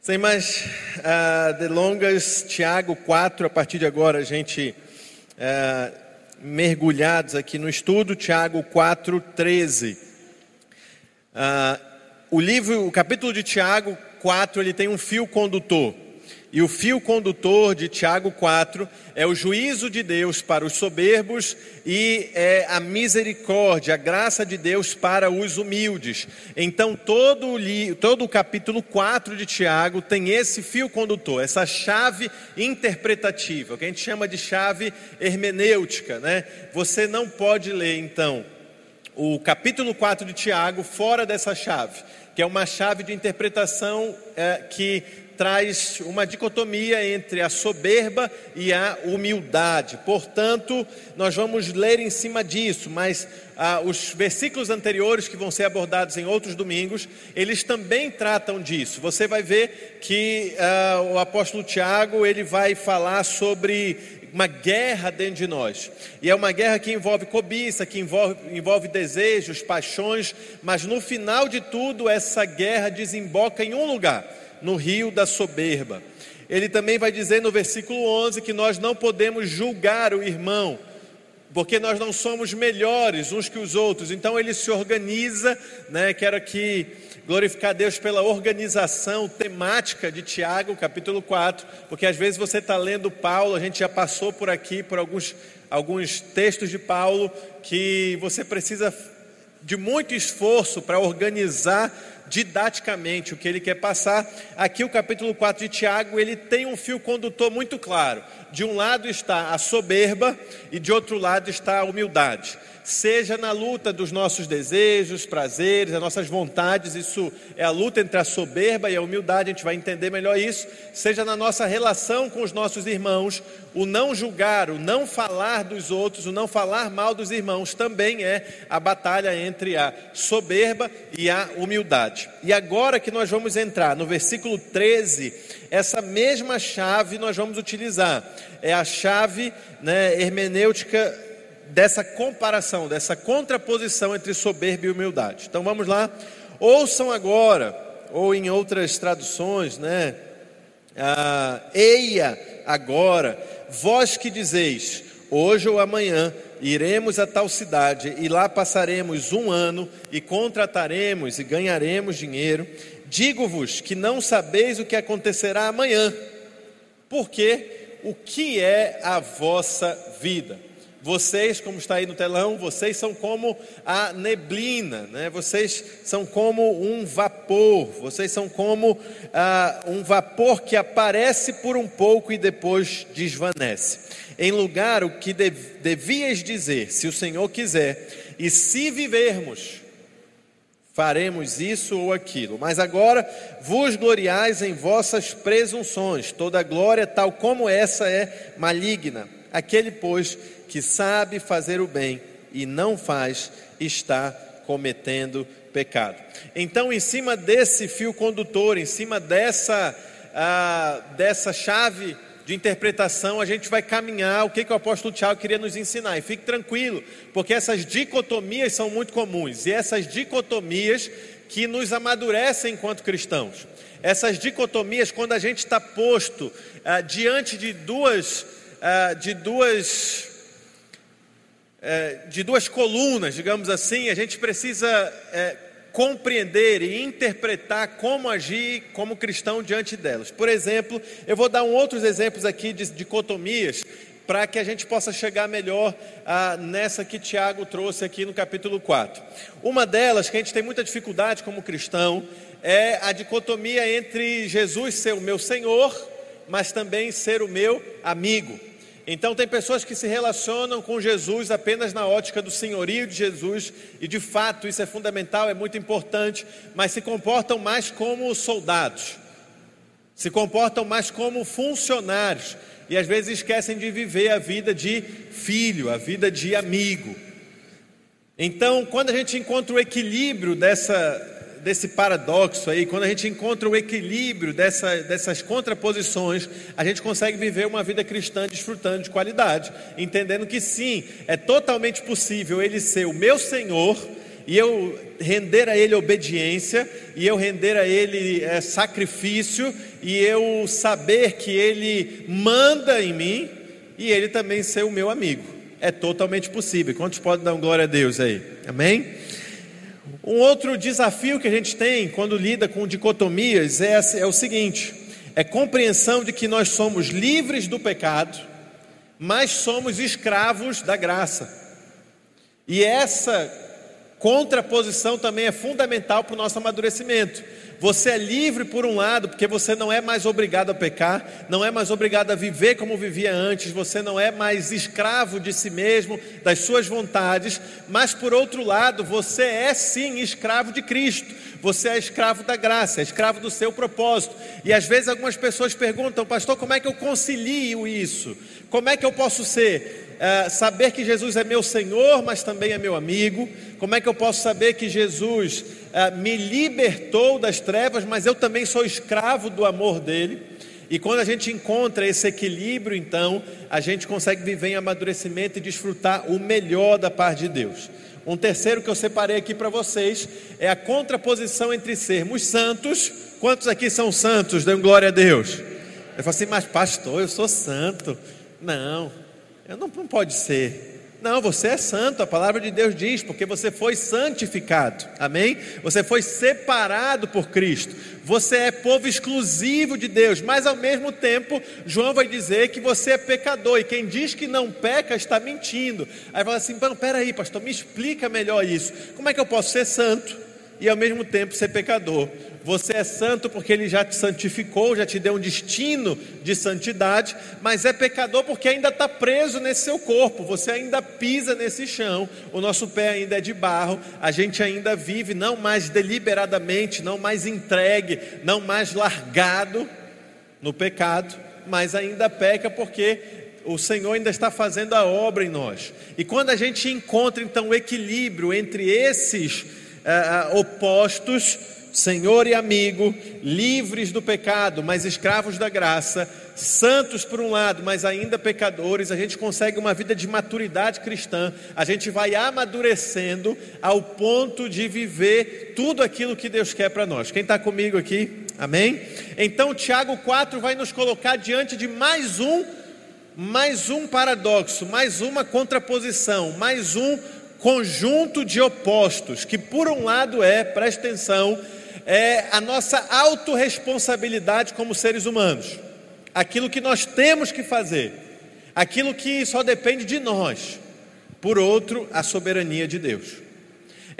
Sem mais uh, delongas, Tiago 4, a partir de agora a gente uh, mergulhados aqui no estudo, Tiago 4, 13. Uh, o livro, o capítulo de Tiago 4, ele tem um fio condutor. E o fio condutor de Tiago 4 é o juízo de Deus para os soberbos e é a misericórdia, a graça de Deus para os humildes. Então, todo o, todo o capítulo 4 de Tiago tem esse fio condutor, essa chave interpretativa, que a gente chama de chave hermenêutica. Né? Você não pode ler, então, o capítulo 4 de Tiago fora dessa chave, que é uma chave de interpretação é, que traz uma dicotomia entre a soberba e a humildade. Portanto, nós vamos ler em cima disso, mas ah, os versículos anteriores que vão ser abordados em outros domingos, eles também tratam disso. Você vai ver que ah, o apóstolo Tiago ele vai falar sobre uma guerra dentro de nós. E é uma guerra que envolve cobiça, que envolve, envolve desejos, paixões, mas no final de tudo, essa guerra desemboca em um lugar no rio da soberba. Ele também vai dizer no versículo 11 que nós não podemos julgar o irmão, porque nós não somos melhores uns que os outros. Então ele se organiza, né? Quero aqui glorificar Deus pela organização temática de Tiago, capítulo 4, porque às vezes você está lendo Paulo, a gente já passou por aqui por alguns, alguns textos de Paulo que você precisa de muito esforço para organizar didaticamente o que ele quer passar. Aqui o capítulo 4 de Tiago, ele tem um fio condutor muito claro. De um lado está a soberba e de outro lado está a humildade seja na luta dos nossos desejos, prazeres, as nossas vontades, isso é a luta entre a soberba e a humildade, a gente vai entender melhor isso, seja na nossa relação com os nossos irmãos, o não julgar, o não falar dos outros, o não falar mal dos irmãos, também é a batalha entre a soberba e a humildade. E agora que nós vamos entrar no versículo 13, essa mesma chave nós vamos utilizar, é a chave né, hermenêutica dessa comparação, dessa contraposição entre soberba e humildade. Então vamos lá, ouçam agora, ou em outras traduções, né? Ah, Eia agora, vós que dizeis, hoje ou amanhã iremos a tal cidade e lá passaremos um ano e contrataremos e ganharemos dinheiro. Digo-vos que não sabeis o que acontecerá amanhã, porque o que é a vossa vida? Vocês, como está aí no telão, vocês são como a neblina, né? vocês são como um vapor, vocês são como ah, um vapor que aparece por um pouco e depois desvanece. Em lugar o que devias dizer, se o Senhor quiser, e se vivermos, faremos isso ou aquilo. Mas agora vos gloriais em vossas presunções, toda glória, tal como essa é maligna. Aquele, pois, que sabe fazer o bem e não faz, está cometendo pecado. Então, em cima desse fio condutor, em cima dessa, ah, dessa chave de interpretação, a gente vai caminhar o que, que o apóstolo Tiago queria nos ensinar. E fique tranquilo, porque essas dicotomias são muito comuns, e essas dicotomias que nos amadurecem enquanto cristãos. Essas dicotomias, quando a gente está posto ah, diante de duas, ah, de duas é, de duas colunas, digamos assim, a gente precisa é, compreender e interpretar como agir como cristão diante delas. Por exemplo, eu vou dar um outros exemplos aqui de dicotomias para que a gente possa chegar melhor ah, nessa que Tiago trouxe aqui no capítulo 4. Uma delas, que a gente tem muita dificuldade como cristão, é a dicotomia entre Jesus ser o meu Senhor, mas também ser o meu amigo. Então, tem pessoas que se relacionam com Jesus apenas na ótica do senhorio de Jesus, e de fato isso é fundamental, é muito importante, mas se comportam mais como soldados, se comportam mais como funcionários, e às vezes esquecem de viver a vida de filho, a vida de amigo. Então, quando a gente encontra o equilíbrio dessa, desse paradoxo aí, quando a gente encontra o equilíbrio dessa, dessas contraposições, a gente consegue viver uma vida cristã desfrutando de qualidade, entendendo que sim, é totalmente possível Ele ser o meu Senhor e eu render a Ele obediência, e eu render a Ele é, sacrifício, e eu saber que Ele manda em mim, e Ele também ser o meu amigo. É totalmente possível. Quantos podem dar glória a Deus aí? Amém? Um outro desafio que a gente tem quando lida com dicotomias é, é o seguinte: é compreensão de que nós somos livres do pecado, mas somos escravos da graça. E essa contraposição também é fundamental para o nosso amadurecimento. Você é livre por um lado, porque você não é mais obrigado a pecar, não é mais obrigado a viver como vivia antes, você não é mais escravo de si mesmo, das suas vontades, mas por outro lado, você é sim escravo de Cristo. Você é escravo da graça, é escravo do seu propósito. E às vezes algumas pessoas perguntam, pastor, como é que eu concilio isso? Como é que eu posso ser? Uh, saber que Jesus é meu Senhor, mas também é meu amigo? Como é que eu posso saber que Jesus uh, me libertou das trevas, mas eu também sou escravo do amor dele? E quando a gente encontra esse equilíbrio, então, a gente consegue viver em amadurecimento e desfrutar o melhor da parte de Deus. Um terceiro que eu separei aqui para vocês é a contraposição entre sermos santos. Quantos aqui são santos? Dão glória a Deus. Eu falo assim, mas pastor, eu sou santo. Não, eu não, não pode ser. Não, você é santo, a palavra de Deus diz, porque você foi santificado, amém? Você foi separado por Cristo, você é povo exclusivo de Deus, mas ao mesmo tempo, João vai dizer que você é pecador, e quem diz que não peca está mentindo. Aí fala assim: não, peraí, pastor, me explica melhor isso. Como é que eu posso ser santo e ao mesmo tempo ser pecador? Você é santo porque ele já te santificou, já te deu um destino de santidade, mas é pecador porque ainda está preso nesse seu corpo, você ainda pisa nesse chão, o nosso pé ainda é de barro, a gente ainda vive não mais deliberadamente, não mais entregue, não mais largado no pecado, mas ainda peca porque o Senhor ainda está fazendo a obra em nós. E quando a gente encontra então o equilíbrio entre esses uh, opostos, Senhor e amigo, livres do pecado, mas escravos da graça, santos por um lado, mas ainda pecadores, a gente consegue uma vida de maturidade cristã, a gente vai amadurecendo ao ponto de viver tudo aquilo que Deus quer para nós. Quem está comigo aqui? Amém? Então, Tiago 4 vai nos colocar diante de mais um, mais um paradoxo, mais uma contraposição, mais um conjunto de opostos, que por um lado é, presta atenção, é a nossa autorresponsabilidade como seres humanos, aquilo que nós temos que fazer, aquilo que só depende de nós, por outro, a soberania de Deus.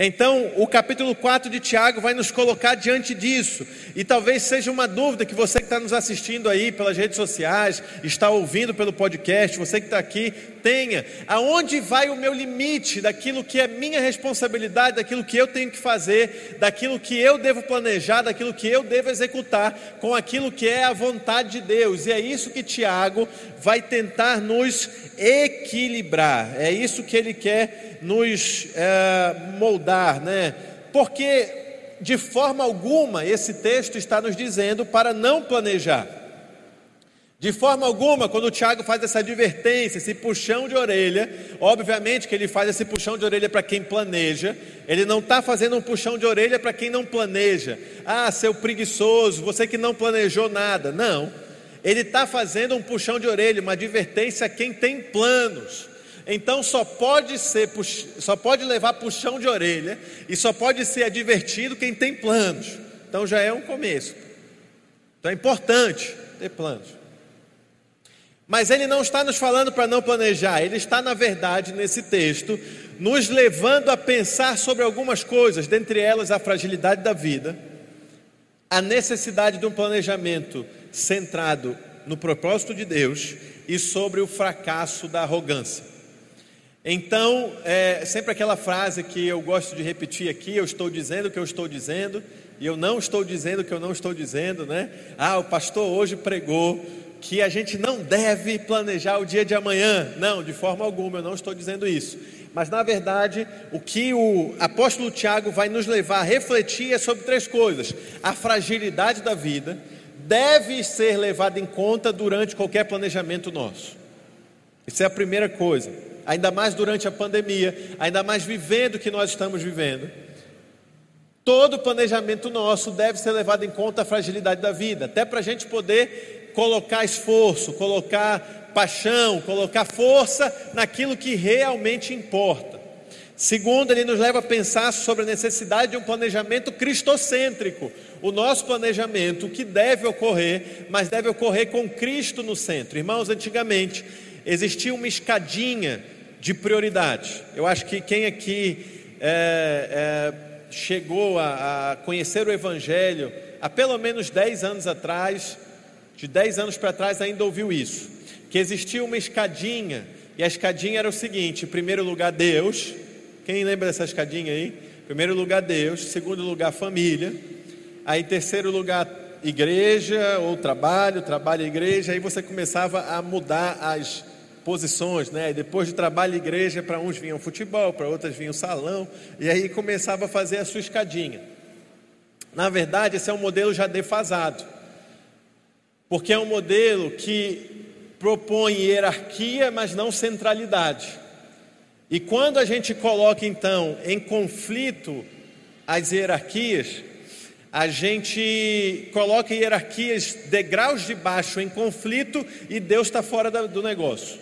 Então, o capítulo 4 de Tiago vai nos colocar diante disso, e talvez seja uma dúvida que você que está nos assistindo aí pelas redes sociais, está ouvindo pelo podcast, você que está aqui, tenha. Aonde vai o meu limite daquilo que é minha responsabilidade, daquilo que eu tenho que fazer, daquilo que eu devo planejar, daquilo que eu devo executar, com aquilo que é a vontade de Deus, e é isso que Tiago vai tentar nos equilibrar, é isso que ele quer nos é, moldar, né? Porque de forma alguma esse texto está nos dizendo para não planejar. De forma alguma, quando o Tiago faz essa advertência, esse puxão de orelha, obviamente que ele faz esse puxão de orelha para quem planeja, ele não está fazendo um puxão de orelha para quem não planeja. Ah, seu preguiçoso, você que não planejou nada. Não. Ele está fazendo um puxão de orelha, uma advertência a quem tem planos. Então só pode ser, só pode levar puxão de orelha e só pode ser advertido quem tem planos. Então já é um começo. Então é importante ter planos. Mas ele não está nos falando para não planejar, ele está, na verdade, nesse texto, nos levando a pensar sobre algumas coisas, dentre elas a fragilidade da vida, a necessidade de um planejamento centrado no propósito de Deus e sobre o fracasso da arrogância. Então, é sempre aquela frase que eu gosto de repetir aqui: eu estou dizendo o que eu estou dizendo, e eu não estou dizendo o que eu não estou dizendo, né? Ah, o pastor hoje pregou que a gente não deve planejar o dia de amanhã. Não, de forma alguma, eu não estou dizendo isso. Mas na verdade, o que o apóstolo Tiago vai nos levar a refletir é sobre três coisas: a fragilidade da vida deve ser levada em conta durante qualquer planejamento nosso. Isso é a primeira coisa ainda mais durante a pandemia, ainda mais vivendo o que nós estamos vivendo. Todo planejamento nosso deve ser levado em conta a fragilidade da vida, até para a gente poder colocar esforço, colocar paixão, colocar força naquilo que realmente importa. Segundo, ele nos leva a pensar sobre a necessidade de um planejamento cristocêntrico. O nosso planejamento que deve ocorrer, mas deve ocorrer com Cristo no centro. Irmãos, antigamente existia uma escadinha de prioridade. Eu acho que quem aqui é, é, chegou a, a conhecer o Evangelho há pelo menos 10 anos atrás, de 10 anos para trás ainda ouviu isso, que existia uma escadinha, e a escadinha era o seguinte: em primeiro lugar, Deus, quem lembra dessa escadinha aí? Primeiro lugar, Deus. Segundo lugar, família. Aí, terceiro lugar, igreja ou trabalho, trabalho e igreja. Aí você começava a mudar as posições, né? E depois de trabalho e igreja, para uns vinha o futebol, para outros vinha o salão. E aí começava a fazer a sua escadinha. Na verdade, esse é um modelo já defasado. Porque é um modelo que propõe hierarquia, mas não centralidade. E quando a gente coloca então em conflito as hierarquias, a gente coloca hierarquias, degraus de baixo em conflito e Deus está fora do negócio.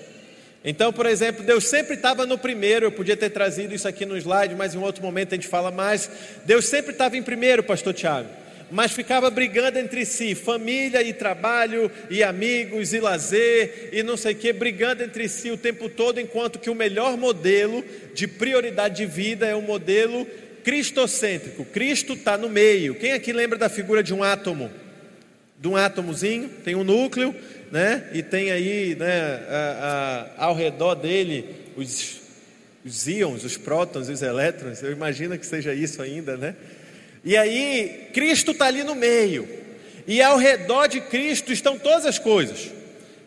Então, por exemplo, Deus sempre estava no primeiro, eu podia ter trazido isso aqui no slide, mas em outro momento a gente fala mais. Deus sempre estava em primeiro, Pastor Tiago mas ficava brigando entre si, família e trabalho, e amigos e lazer, e não sei o que, brigando entre si o tempo todo, enquanto que o melhor modelo de prioridade de vida é o modelo cristocêntrico. Cristo está no meio. Quem aqui lembra da figura de um átomo? De um átomozinho, tem um núcleo, né? E tem aí, né, a, a, ao redor dele os, os íons, os prótons, os elétrons. Eu imagino que seja isso ainda, né? E aí, Cristo está ali no meio. E ao redor de Cristo estão todas as coisas.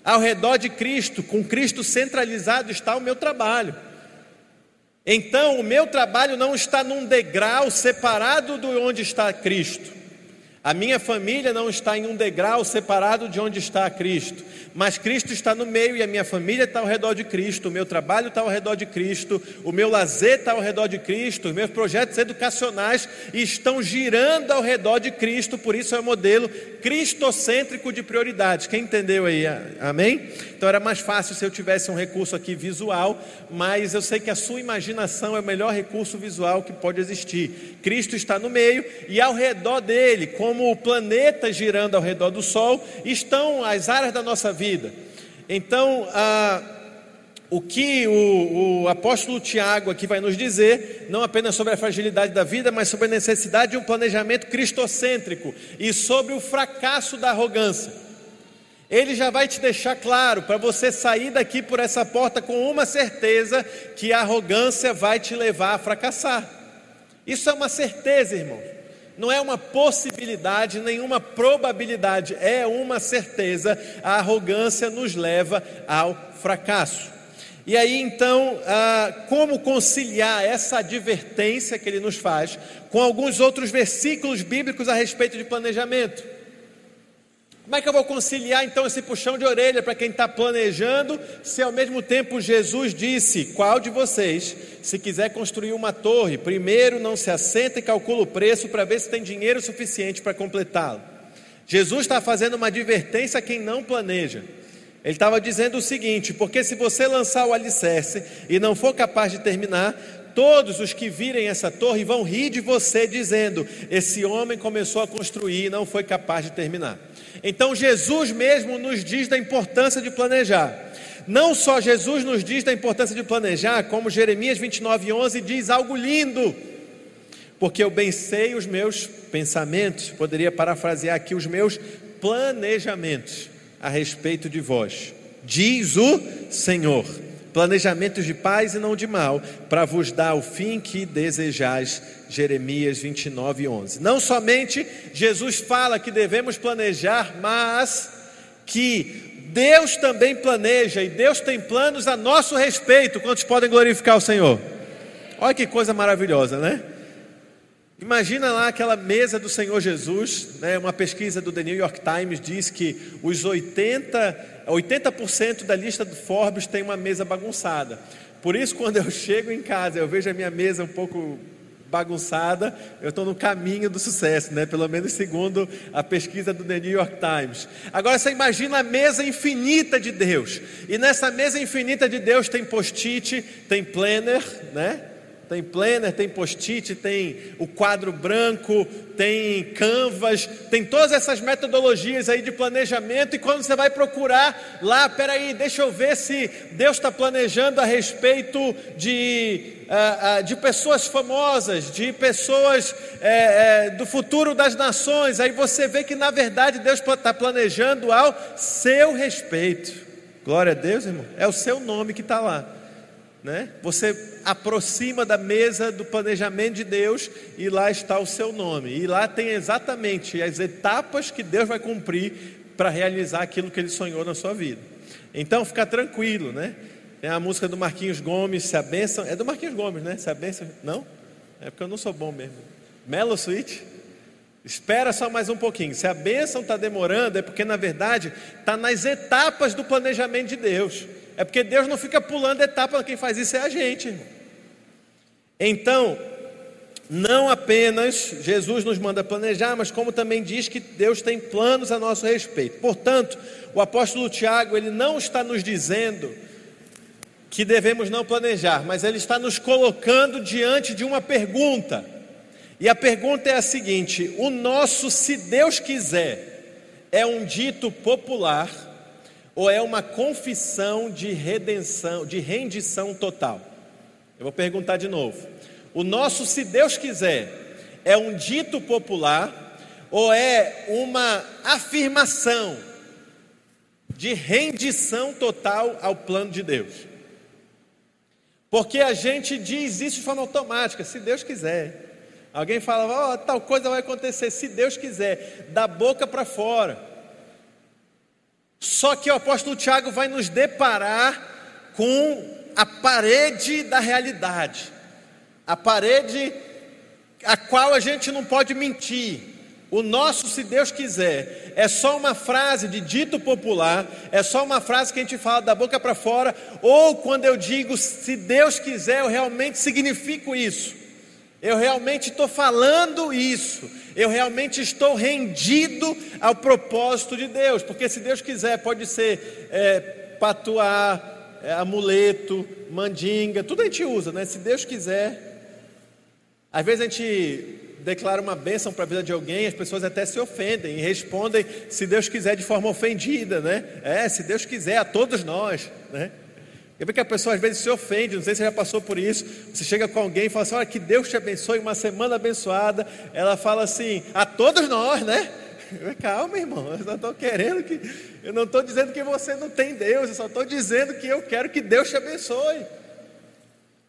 Ao redor de Cristo, com Cristo centralizado, está o meu trabalho. Então, o meu trabalho não está num degrau separado de onde está Cristo. A minha família não está em um degrau separado de onde está Cristo, mas Cristo está no meio e a minha família está ao redor de Cristo, o meu trabalho está ao redor de Cristo, o meu lazer está ao redor de Cristo, os meus projetos educacionais estão girando ao redor de Cristo, por isso é o modelo cristocêntrico de prioridades. Quem entendeu aí? Amém? Então era mais fácil se eu tivesse um recurso aqui visual, mas eu sei que a sua imaginação é o melhor recurso visual que pode existir. Cristo está no meio e ao redor dele, com como o planeta girando ao redor do Sol, estão as áreas da nossa vida. Então, ah, o que o, o, apóstolo Tiago aqui vai nos dizer, não apenas sobre a fragilidade da vida, mas sobre a necessidade de um planejamento cristocêntrico e sobre o fracasso da arrogância. Ele já vai te deixar claro para você sair daqui por essa porta com uma certeza que a arrogância vai te levar a fracassar. Isso é uma certeza, irmão não é uma possibilidade, nenhuma probabilidade, é uma certeza. A arrogância nos leva ao fracasso. E aí então, ah, como conciliar essa advertência que ele nos faz com alguns outros versículos bíblicos a respeito de planejamento? Como é que eu vou conciliar então esse puxão de orelha para quem está planejando, se ao mesmo tempo Jesus disse: Qual de vocês, se quiser construir uma torre, primeiro não se assenta e calcula o preço para ver se tem dinheiro suficiente para completá-lo? Jesus está fazendo uma advertência a quem não planeja. Ele estava dizendo o seguinte: porque se você lançar o alicerce e não for capaz de terminar, todos os que virem essa torre vão rir de você, dizendo: Esse homem começou a construir e não foi capaz de terminar. Então Jesus mesmo nos diz da importância de planejar. Não só Jesus nos diz da importância de planejar, como Jeremias 29:11 diz algo lindo. Porque eu bem sei os meus pensamentos, poderia parafrasear aqui os meus planejamentos a respeito de vós. Diz o Senhor planejamentos de paz e não de mal, para vos dar o fim que desejais. Jeremias 29, 11. Não somente Jesus fala que devemos planejar, mas que Deus também planeja e Deus tem planos a nosso respeito. Quantos podem glorificar o Senhor? Olha que coisa maravilhosa, né? Imagina lá aquela mesa do Senhor Jesus, né? uma pesquisa do The New York Times diz que os 80, 80% da lista do Forbes tem uma mesa bagunçada. Por isso, quando eu chego em casa, eu vejo a minha mesa um pouco bagunçada, eu estou no caminho do sucesso, né? Pelo menos segundo a pesquisa do The New York Times. Agora você imagina a mesa infinita de Deus. E nessa mesa infinita de Deus tem post-it, tem planner, né? Tem planner, tem post-it, tem o quadro branco, tem canvas, tem todas essas metodologias aí de planejamento. E quando você vai procurar lá, peraí, deixa eu ver se Deus está planejando a respeito de, uh, uh, de pessoas famosas, de pessoas uh, do futuro das nações. Aí você vê que na verdade Deus está planejando ao seu respeito. Glória a Deus, irmão. É o seu nome que está lá né? Você aproxima da mesa do planejamento de Deus e lá está o seu nome. E lá tem exatamente as etapas que Deus vai cumprir para realizar aquilo que ele sonhou na sua vida. Então, fica tranquilo, né? Tem a música do Marquinhos Gomes, se a bênção. É do Marquinhos Gomes, né? Se a bênção. Não? É porque eu não sou bom mesmo. Melo Suite. Espera só mais um pouquinho. Se a bênção está demorando, é porque na verdade está nas etapas do planejamento de Deus. É porque Deus não fica pulando etapa, quem faz isso é a gente. Então, não apenas Jesus nos manda planejar, mas como também diz que Deus tem planos a nosso respeito. Portanto, o apóstolo Tiago, ele não está nos dizendo que devemos não planejar, mas ele está nos colocando diante de uma pergunta. E a pergunta é a seguinte: o nosso se Deus quiser é um dito popular ou é uma confissão de redenção, de rendição total? Eu vou perguntar de novo. O nosso, se Deus quiser, é um dito popular ou é uma afirmação de rendição total ao plano de Deus? Porque a gente diz isso de forma automática, se Deus quiser. Alguém fala, oh, tal coisa vai acontecer, se Deus quiser, da boca para fora. Só que o apóstolo Tiago vai nos deparar com a parede da realidade, a parede a qual a gente não pode mentir. O nosso, se Deus quiser, é só uma frase de dito popular, é só uma frase que a gente fala da boca para fora, ou quando eu digo se Deus quiser, eu realmente significo isso. Eu realmente estou falando isso. Eu realmente estou rendido ao propósito de Deus. Porque se Deus quiser, pode ser é, patuar, é, amuleto, mandinga, tudo a gente usa, né? Se Deus quiser. Às vezes a gente declara uma bênção para a vida de alguém, as pessoas até se ofendem e respondem, se Deus quiser, de forma ofendida, né? É, se Deus quiser, a todos nós, né? Eu vejo que a pessoa às vezes se ofende, não sei se você já passou por isso. Você chega com alguém e fala assim: Olha, que Deus te abençoe, uma semana abençoada. Ela fala assim: A todos nós, né? Calma, irmão, eu só estou querendo que. Eu não estou dizendo que você não tem Deus, eu só estou dizendo que eu quero que Deus te abençoe.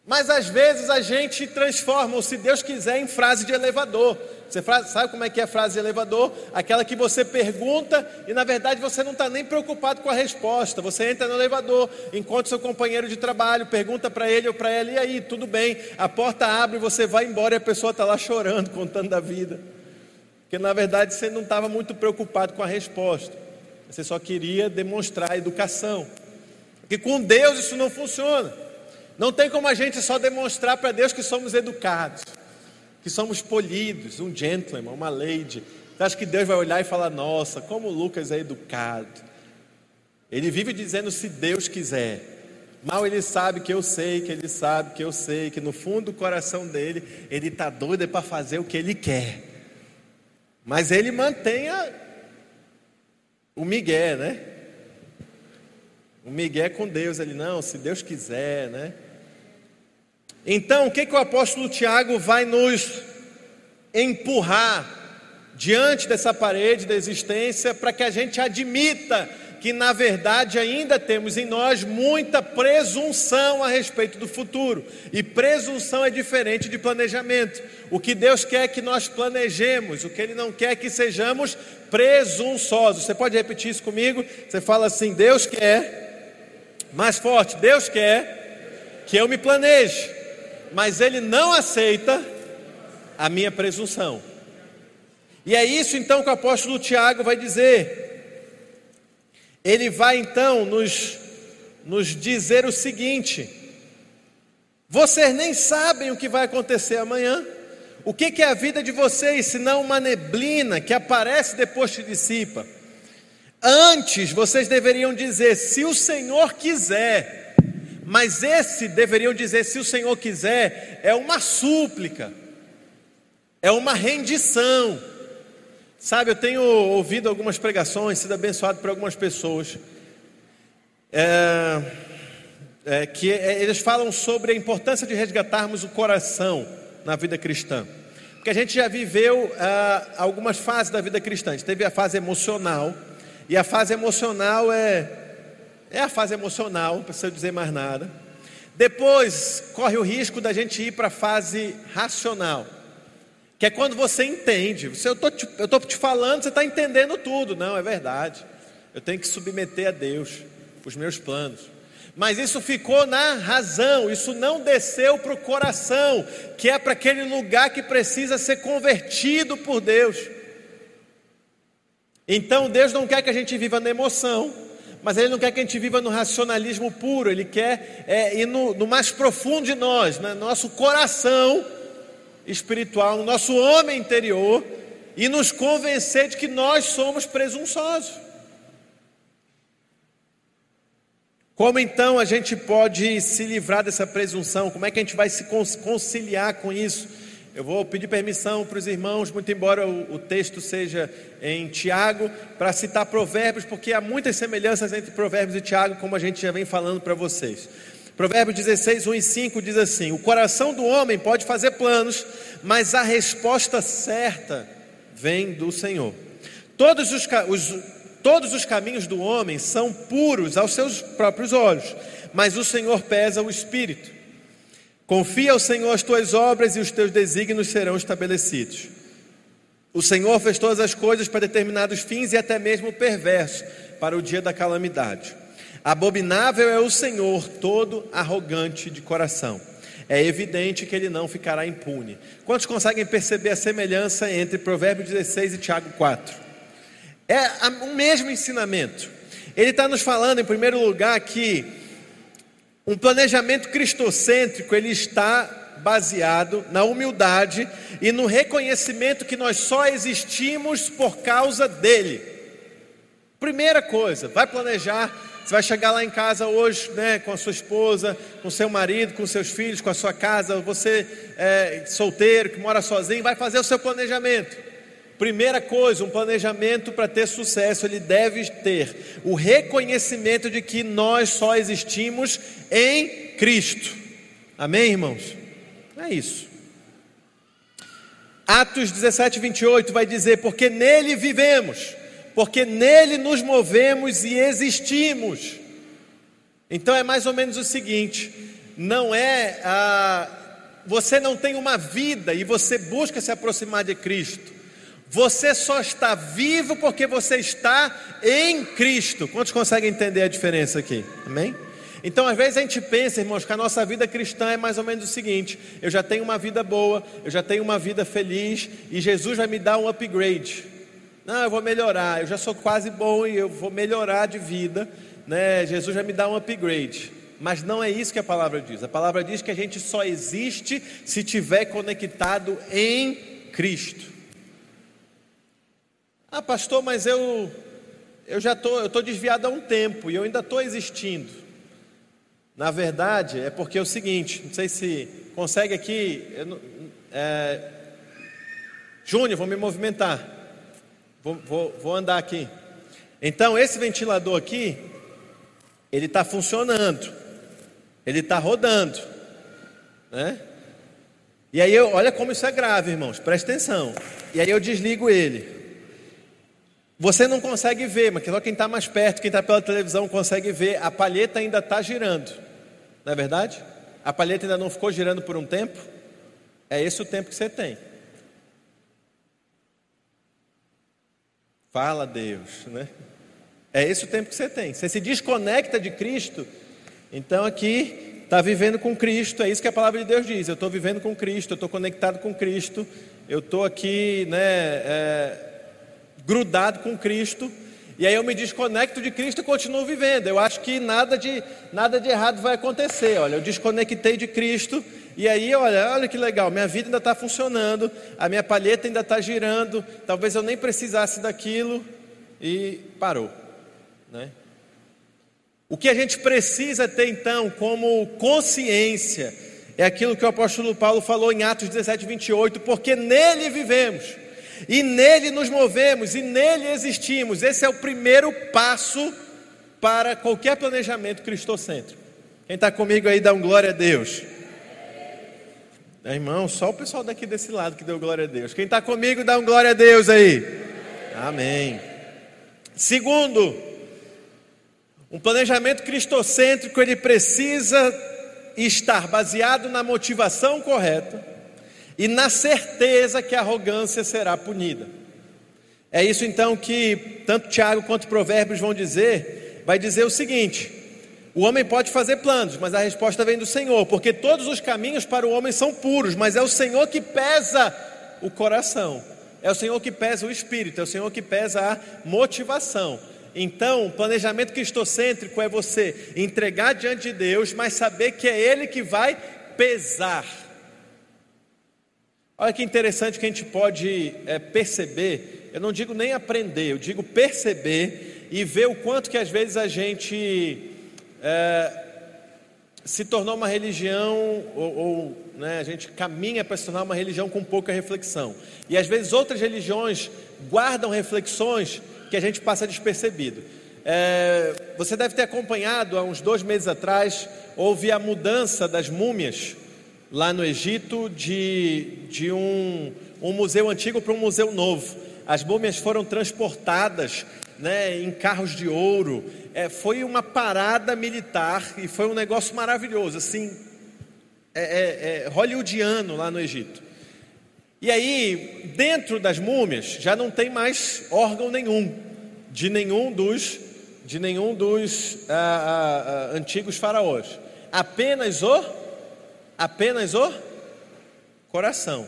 Mas às vezes a gente transforma, se Deus quiser, em frase de elevador. Você sabe como é que é a frase de elevador? Aquela que você pergunta e na verdade você não está nem preocupado com a resposta. Você entra no elevador, encontra seu companheiro de trabalho, pergunta para ele ou para ela, e aí, tudo bem? A porta abre, você vai embora e a pessoa está lá chorando, contando da vida. Porque na verdade você não estava muito preocupado com a resposta. Você só queria demonstrar educação. Porque com Deus isso não funciona. Não tem como a gente só demonstrar para Deus que somos educados, que somos polidos, um gentleman, uma lady. Você acha que Deus vai olhar e falar: Nossa, como o Lucas é educado? Ele vive dizendo: Se Deus quiser. Mal ele sabe que eu sei, que ele sabe que eu sei, que no fundo do coração dele, ele está doido para fazer o que ele quer. Mas ele mantém a, o Miguel, né? O Miguel com Deus, ele não, se Deus quiser, né? Então, o que, que o apóstolo Tiago vai nos empurrar diante dessa parede da existência para que a gente admita que na verdade ainda temos em nós muita presunção a respeito do futuro. E presunção é diferente de planejamento. O que Deus quer que nós planejemos, o que Ele não quer que sejamos presunçosos. Você pode repetir isso comigo? Você fala assim: Deus quer, mais forte, Deus quer que eu me planeje mas ele não aceita a minha presunção. E é isso então que o apóstolo Tiago vai dizer. Ele vai então nos, nos dizer o seguinte: vocês nem sabem o que vai acontecer amanhã, O que, é a vida de vocês, senão uma neblina que aparece depois se dissipa? Antes vocês deveriam dizer, se o Senhor quiser, mas esse deveriam dizer, se o Senhor quiser, é uma súplica, é uma rendição. Sabe, eu tenho ouvido algumas pregações, sido abençoado por algumas pessoas, é, é, que é, eles falam sobre a importância de resgatarmos o coração na vida cristã. Porque a gente já viveu ah, algumas fases da vida cristã. A gente teve a fase emocional, e a fase emocional é, é a fase emocional, não precisa dizer mais nada. Depois corre o risco da gente ir para a fase racional, que é quando você entende. Você, eu estou te falando, você está entendendo tudo. Não, é verdade. Eu tenho que submeter a Deus os meus planos. Mas isso ficou na razão, isso não desceu para o coração, que é para aquele lugar que precisa ser convertido por Deus. Então Deus não quer que a gente viva na emoção, mas Ele não quer que a gente viva no racionalismo puro, Ele quer é, ir no, no, mais profundo de nós, no nosso coração espiritual, no nosso homem interior, e nos convencer de que nós somos presunçosos. Como então a gente pode se livrar dessa presunção? Como é que a gente vai se conciliar com isso? Eu vou pedir permissão para os irmãos, muito embora o, o texto seja em Tiago, para citar provérbios, porque há muitas semelhanças entre provérbios e Tiago, como a gente já vem falando para vocês. Provérbios 16, 1 e 5 diz assim: O coração do homem pode fazer planos, mas a resposta certa vem do Senhor. Todos os, os, todos os caminhos do homem são puros aos seus próprios olhos, mas o Senhor pesa o espírito. Confia ao Senhor as tuas obras e os teus desígnios serão estabelecidos. O Senhor fez todas as coisas para determinados fins e até mesmo o perverso para o dia da calamidade. Abominável é o Senhor, todo arrogante de coração. É evidente que ele não ficará impune. Quantos conseguem perceber a semelhança entre Provérbios 16 e Tiago 4? É o mesmo ensinamento. Ele está nos falando, em primeiro lugar, que um planejamento cristocêntrico, ele está baseado na humildade e no reconhecimento que nós só existimos por causa dele. Primeira coisa, vai planejar, você vai chegar lá em casa hoje, né, com a sua esposa, com seu marido, com seus filhos, com a sua casa, você é, solteiro que mora sozinho, vai fazer o seu planejamento. Primeira coisa, um planejamento para ter sucesso, ele deve ter o reconhecimento de que nós só existimos em Cristo. Amém, irmãos? É isso. Atos 17, 28 vai dizer: Porque nele vivemos, porque nele nos movemos e existimos. Então é mais ou menos o seguinte: não é a. Você não tem uma vida e você busca se aproximar de Cristo. Você só está vivo porque você está em Cristo. Quantos conseguem entender a diferença aqui? Amém? Então, às vezes a gente pensa, irmãos, que a nossa vida cristã é mais ou menos o seguinte: eu já tenho uma vida boa, eu já tenho uma vida feliz e Jesus vai me dar um upgrade. Não, eu vou melhorar, eu já sou quase bom e eu vou melhorar de vida, né? Jesus vai me dar um upgrade. Mas não é isso que a palavra diz. A palavra diz que a gente só existe se tiver conectado em Cristo. Ah, pastor, mas eu eu já tô, eu tô desviado há um tempo e eu ainda estou existindo. Na verdade, é porque é o seguinte, não sei se consegue aqui, é, Júnior, vou me movimentar, vou, vou, vou andar aqui. Então, esse ventilador aqui, ele está funcionando, ele está rodando, né? E aí, eu, olha como isso é grave, irmãos, presta atenção. E aí eu desligo ele. Você não consegue ver, mas só quem está mais perto, quem está pela televisão consegue ver, a palheta ainda está girando. Não é verdade? A palheta ainda não ficou girando por um tempo? É esse o tempo que você tem. Fala Deus, né? É esse o tempo que você tem. Você se desconecta de Cristo, então aqui está vivendo com Cristo, é isso que a palavra de Deus diz. Eu estou vivendo com Cristo, eu estou conectado com Cristo, eu estou aqui, né? É grudado com Cristo, e aí eu me desconecto de Cristo e continuo vivendo. Eu acho que nada de, nada de errado vai acontecer. Olha, eu desconectei de Cristo e aí, olha, olha que legal, minha vida ainda está funcionando, a minha palheta ainda está girando, talvez eu nem precisasse daquilo, e parou. Né? O que a gente precisa ter então como consciência é aquilo que o apóstolo Paulo falou em Atos 17, 28, porque nele vivemos, e nele nos movemos, e nele existimos. Esse é o primeiro passo para qualquer planejamento cristocêntrico. Quem está comigo aí dá um glória a Deus. É, irmão, só o pessoal daqui desse lado que deu glória a Deus. Quem está comigo dá um glória a Deus aí. Amém. Segundo, um planejamento cristocêntrico ele precisa estar baseado na motivação correta e na certeza que a arrogância será punida. É isso então que tanto Tiago quanto Provérbios vão dizer, vai dizer o seguinte: o homem pode fazer planos, mas a resposta vem do Senhor, porque todos os caminhos para o homem são puros, mas é o Senhor que pesa o coração. É o Senhor que pesa o espírito, é o Senhor que pesa a motivação. Então, o planejamento cristocêntrico é você entregar diante de Deus, mas saber que é Ele que vai pesar. Olha que interessante que a gente pode é, perceber, eu não digo nem aprender, eu digo perceber e ver o quanto que às vezes a gente é, se tornou uma religião, ou, ou né, a gente caminha para se tornar uma religião com pouca reflexão. E às vezes outras religiões guardam reflexões que a gente passa despercebido. É, você deve ter acompanhado há uns dois meses atrás, houve a mudança das múmias lá no Egito de, de um, um museu antigo para um museu novo. As múmias foram transportadas né, em carros de ouro. É, foi uma parada militar e foi um negócio maravilhoso, assim, é, é, é hollywoodiano lá no Egito. E aí, dentro das múmias, já não tem mais órgão nenhum, de nenhum dos, de nenhum dos ah, ah, ah, antigos faraós. Apenas o, apenas o coração.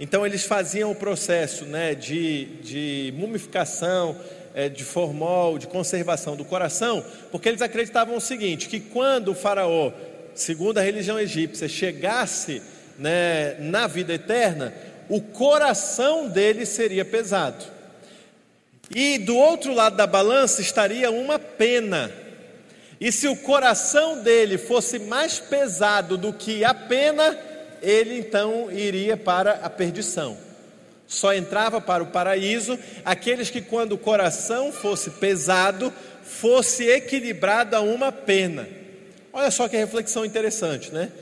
Então eles faziam o processo né, de, de mumificação, é, de formol, de conservação do coração, porque eles acreditavam o seguinte: que quando o faraó, segundo a religião egípcia, chegasse né, na vida eterna, o coração dele seria pesado. E do outro lado da balança estaria uma pena. E se o coração dele fosse mais pesado do que a pena, ele então iria para a perdição. Só entrava para o paraíso aqueles que, quando o coração fosse pesado, fosse equilibrado a uma pena. Olha só que reflexão interessante, né?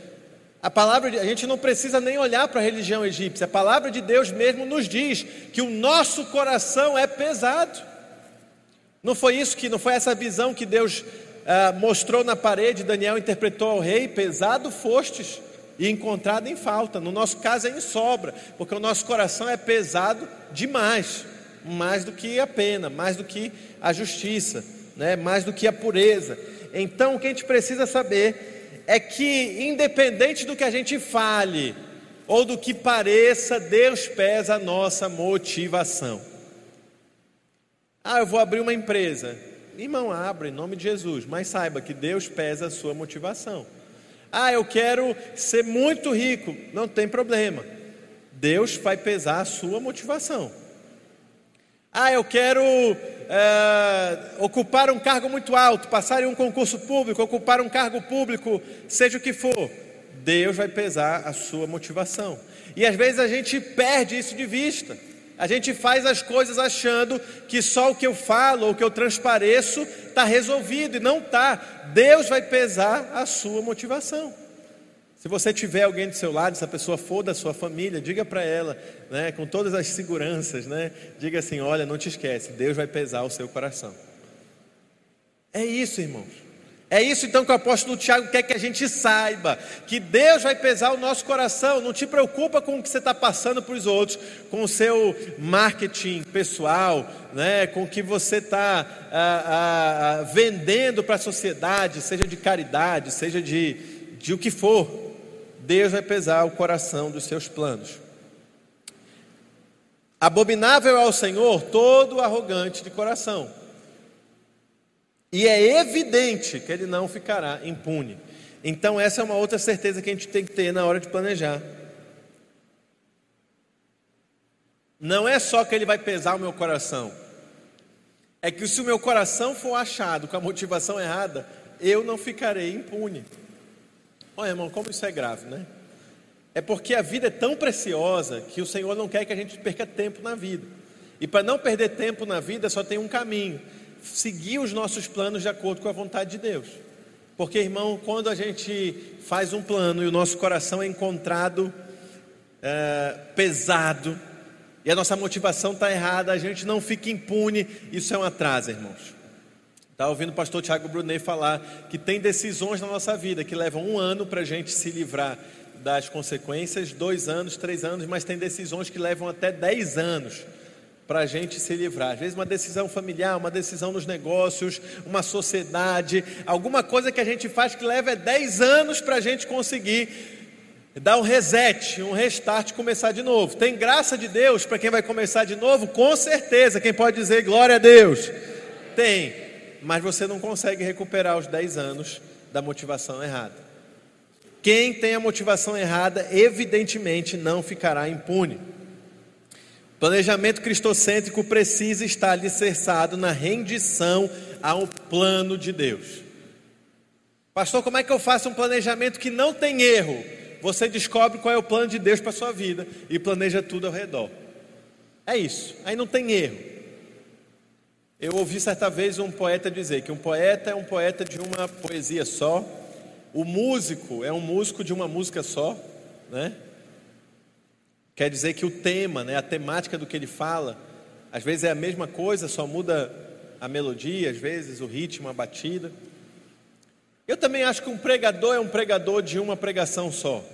A palavra de, a gente não precisa nem olhar para a religião egípcia. A palavra de Deus mesmo nos diz que o nosso coração é pesado. Não foi isso que, não foi essa visão que Deus ah, mostrou na parede, Daniel interpretou ao rei, pesado fostes e encontrado em falta. No nosso caso é em sobra, porque o nosso coração é pesado demais, mais do que a pena, mais do que a justiça, né? mais do que a pureza. Então o que a gente precisa saber é que, independente do que a gente fale ou do que pareça, Deus pesa a nossa motivação. Ah, eu vou abrir uma empresa. Irmão, abra em nome de Jesus, mas saiba que Deus pesa a sua motivação. Ah, eu quero ser muito rico. Não tem problema. Deus vai pesar a sua motivação. Ah, eu quero é, ocupar um cargo muito alto, passar em um concurso público, ocupar um cargo público, seja o que for. Deus vai pesar a sua motivação. E às vezes a gente perde isso de vista. A gente faz as coisas achando que só o que eu falo ou o que eu transpareço está resolvido e não está. Deus vai pesar a sua motivação. Se você tiver alguém do seu lado, se a pessoa for da sua família, diga para ela, né, com todas as seguranças, né, diga assim: olha, não te esquece, Deus vai pesar o seu coração. É isso, irmãos. É isso então que o apóstolo Tiago quer que a gente saiba: que Deus vai pesar o nosso coração. Não te preocupa com o que você está passando para os outros, com o seu marketing pessoal, né, com o que você está ah, ah, ah, vendendo para a sociedade, seja de caridade, seja de, de o que for. Deus vai pesar o coração dos seus planos. Abominável ao Senhor todo arrogante de coração. E é evidente que ele não ficará impune. Então, essa é uma outra certeza que a gente tem que ter na hora de planejar. Não é só que ele vai pesar o meu coração, é que se o meu coração for achado com a motivação errada, eu não ficarei impune. Olha, irmão, como isso é grave, né? É porque a vida é tão preciosa que o Senhor não quer que a gente perca tempo na vida. E para não perder tempo na vida, só tem um caminho: seguir os nossos planos de acordo com a vontade de Deus. Porque, irmão, quando a gente faz um plano e o nosso coração é encontrado é, pesado, e a nossa motivação está errada, a gente não fica impune, isso é um atraso, irmãos. Estava ouvindo o pastor Tiago Brunet falar que tem decisões na nossa vida que levam um ano para a gente se livrar das consequências, dois anos, três anos, mas tem decisões que levam até dez anos para a gente se livrar. Às vezes, uma decisão familiar, uma decisão nos negócios, uma sociedade, alguma coisa que a gente faz que leva 10 anos para a gente conseguir dar um reset, um restart, começar de novo. Tem graça de Deus para quem vai começar de novo? Com certeza. Quem pode dizer glória a Deus? Tem, mas você não consegue recuperar os 10 anos da motivação errada. Quem tem a motivação errada, evidentemente não ficará impune. Planejamento cristocêntrico precisa estar alicerçado na rendição ao plano de Deus. Pastor, como é que eu faço um planejamento que não tem erro? Você descobre qual é o plano de Deus para a sua vida e planeja tudo ao redor. É isso, aí não tem erro. Eu ouvi certa vez um poeta dizer que um poeta é um poeta de uma poesia só, o músico é um músico de uma música só, né? Quer dizer que o tema, né, a temática do que ele fala, às vezes é a mesma coisa, só muda a melodia, às vezes o ritmo, a batida. Eu também acho que um pregador é um pregador de uma pregação só.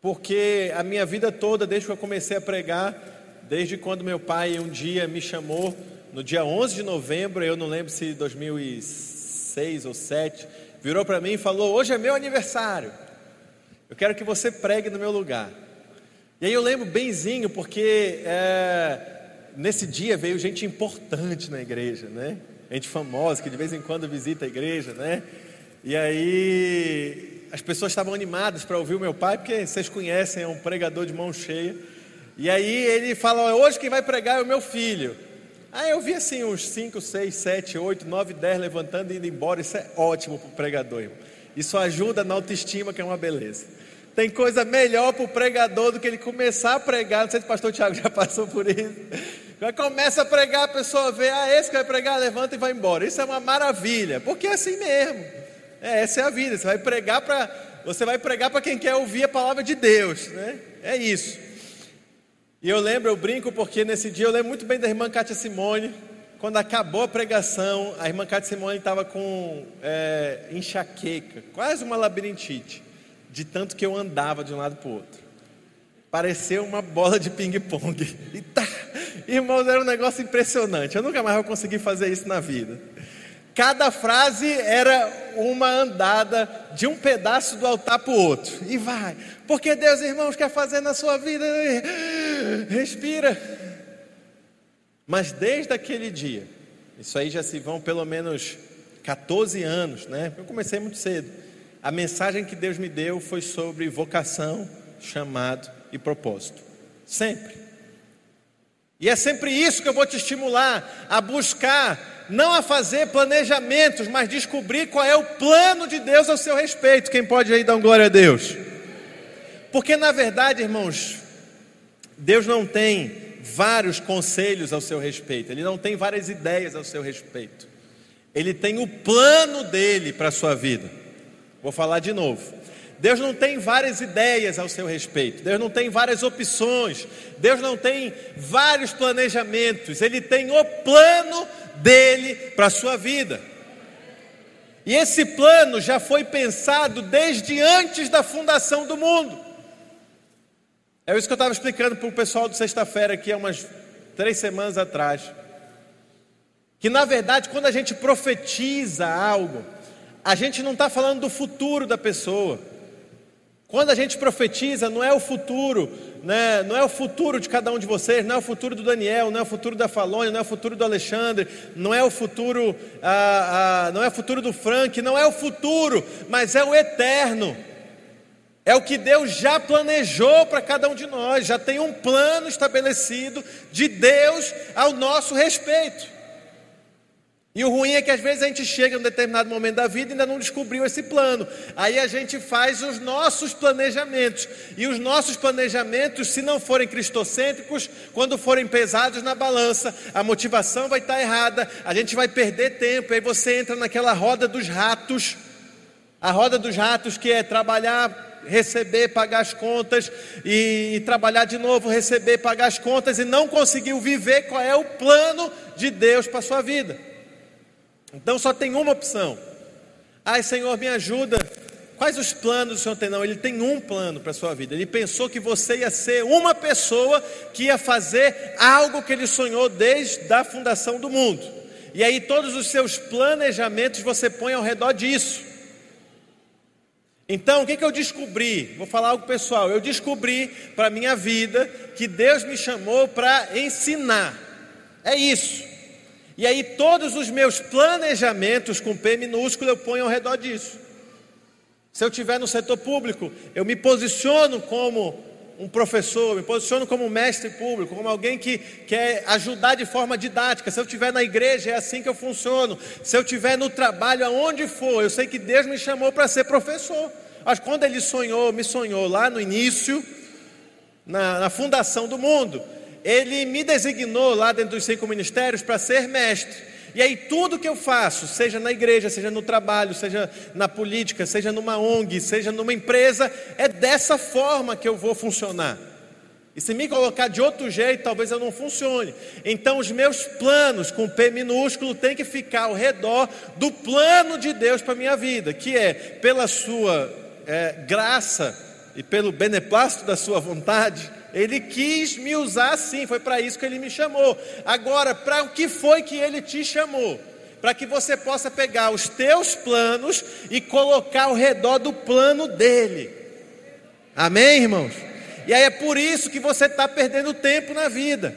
Porque a minha vida toda, desde que eu comecei a pregar, desde quando meu pai um dia me chamou, no dia 11 de novembro, eu não lembro se 2006 ou 2007, virou para mim e falou: Hoje é meu aniversário. Eu quero que você pregue no meu lugar. E aí eu lembro benzinho, porque é, nesse dia veio gente importante na igreja, né? Gente famosa que de vez em quando visita a igreja, né? E aí as pessoas estavam animadas para ouvir o meu pai, porque vocês conhecem, é um pregador de mão cheia. E aí ele fala: Hoje quem vai pregar é o meu filho. Aí eu vi assim uns 5, 6, 7, 8, 9, 10 levantando e indo embora. Isso é ótimo para o pregador. Irmão. Isso ajuda na autoestima, que é uma beleza. Tem coisa melhor para o pregador do que ele começar a pregar. Não sei se o pastor Tiago já passou por isso. Vai começa a pregar, a pessoa vê, ah, esse que vai pregar, levanta e vai embora. Isso é uma maravilha, porque é assim mesmo. É, essa é a vida. Você vai pregar para você vai pregar para quem quer ouvir a palavra de Deus, né? É isso. E eu lembro, eu brinco porque nesse dia eu lembro muito bem da irmã Cátia Simone. Quando acabou a pregação, a irmã Cátia Simone estava com é, enxaqueca, quase uma labirintite, de tanto que eu andava de um lado para o outro. Pareceu uma bola de ping-pong. E tá, irmãos, era um negócio impressionante. Eu nunca mais vou conseguir fazer isso na vida. Cada frase era uma andada de um pedaço do altar para o outro. E vai. Porque Deus, irmãos, quer fazer na sua vida. Respira. Mas desde aquele dia, isso aí já se vão pelo menos 14 anos, né? Eu comecei muito cedo. A mensagem que Deus me deu foi sobre vocação, chamado e propósito. Sempre. E é sempre isso que eu vou te estimular a buscar não a fazer planejamentos, mas descobrir qual é o plano de Deus ao seu respeito. Quem pode aí dar um glória a Deus? Porque na verdade, irmãos, Deus não tem vários conselhos ao seu respeito, Ele não tem várias ideias ao seu respeito. Ele tem o plano dele para a sua vida. Vou falar de novo. Deus não tem várias ideias ao seu respeito, Deus não tem várias opções, Deus não tem vários planejamentos, Ele tem o plano dele para a sua vida. E esse plano já foi pensado desde antes da fundação do mundo. É isso que eu estava explicando para o pessoal do sexta-feira aqui há umas três semanas atrás. Que na verdade, quando a gente profetiza algo, a gente não está falando do futuro da pessoa. Quando a gente profetiza, não é o futuro, né? não é o futuro de cada um de vocês, não é o futuro do Daniel, não é o futuro da Falônia, não é o futuro do Alexandre, não é o futuro, ah, ah, não é o futuro do Frank, não é o futuro, mas é o eterno. É o que Deus já planejou para cada um de nós, já tem um plano estabelecido de Deus ao nosso respeito. E o ruim é que às vezes a gente chega em um determinado momento da vida e ainda não descobriu esse plano. Aí a gente faz os nossos planejamentos. E os nossos planejamentos, se não forem cristocêntricos, quando forem pesados na balança, a motivação vai estar errada, a gente vai perder tempo. Aí você entra naquela roda dos ratos. A roda dos ratos que é trabalhar, receber, pagar as contas e, e trabalhar de novo, receber, pagar as contas e não conseguiu viver qual é o plano de Deus para a sua vida. Então só tem uma opção. Ai, Senhor, me ajuda. Quais os planos o Senhor tem? Não, Ele tem um plano para a sua vida. Ele pensou que você ia ser uma pessoa que ia fazer algo que Ele sonhou desde a fundação do mundo. E aí todos os seus planejamentos você põe ao redor disso. Então, o que, que eu descobri? Vou falar algo pessoal. Eu descobri para a minha vida que Deus me chamou para ensinar. É isso. E aí todos os meus planejamentos com P minúsculo eu ponho ao redor disso. Se eu estiver no setor público, eu me posiciono como um professor, me posiciono como um mestre público, como alguém que quer ajudar de forma didática. Se eu estiver na igreja, é assim que eu funciono. Se eu estiver no trabalho, aonde for, eu sei que Deus me chamou para ser professor. Mas quando Ele sonhou, me sonhou lá no início, na, na fundação do mundo, ele me designou lá dentro dos cinco ministérios para ser mestre. E aí tudo que eu faço, seja na igreja, seja no trabalho, seja na política, seja numa ONG, seja numa empresa, é dessa forma que eu vou funcionar. E se me colocar de outro jeito, talvez eu não funcione. Então, os meus planos com P minúsculo têm que ficar ao redor do plano de Deus para a minha vida, que é pela sua é, graça e pelo beneplácito da sua vontade, ele quis me usar assim, foi para isso que ele me chamou. Agora, para o que foi que ele te chamou? Para que você possa pegar os teus planos e colocar ao redor do plano dele. Amém, irmãos? E aí é por isso que você está perdendo tempo na vida.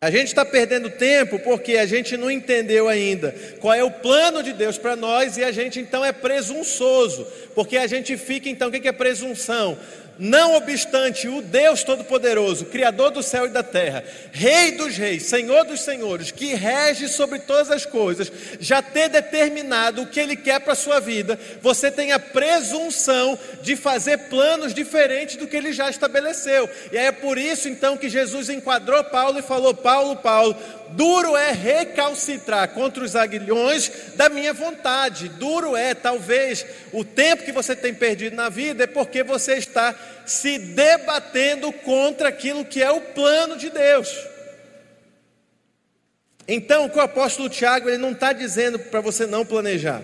A gente está perdendo tempo porque a gente não entendeu ainda qual é o plano de Deus para nós e a gente então é presunçoso, porque a gente fica então, o que é presunção? Não obstante o Deus Todo-Poderoso, Criador do céu e da terra, Rei dos reis, Senhor dos senhores, que rege sobre todas as coisas, já ter determinado o que Ele quer para a sua vida, você tem a presunção de fazer planos diferentes do que Ele já estabeleceu. E é por isso então que Jesus enquadrou Paulo e falou: Paulo, Paulo, duro é recalcitrar contra os aguilhões da minha vontade. Duro é, talvez, o tempo que você tem perdido na vida é porque você está se debatendo contra aquilo que é o plano de Deus. Então, o que o apóstolo Tiago ele não está dizendo para você não planejar,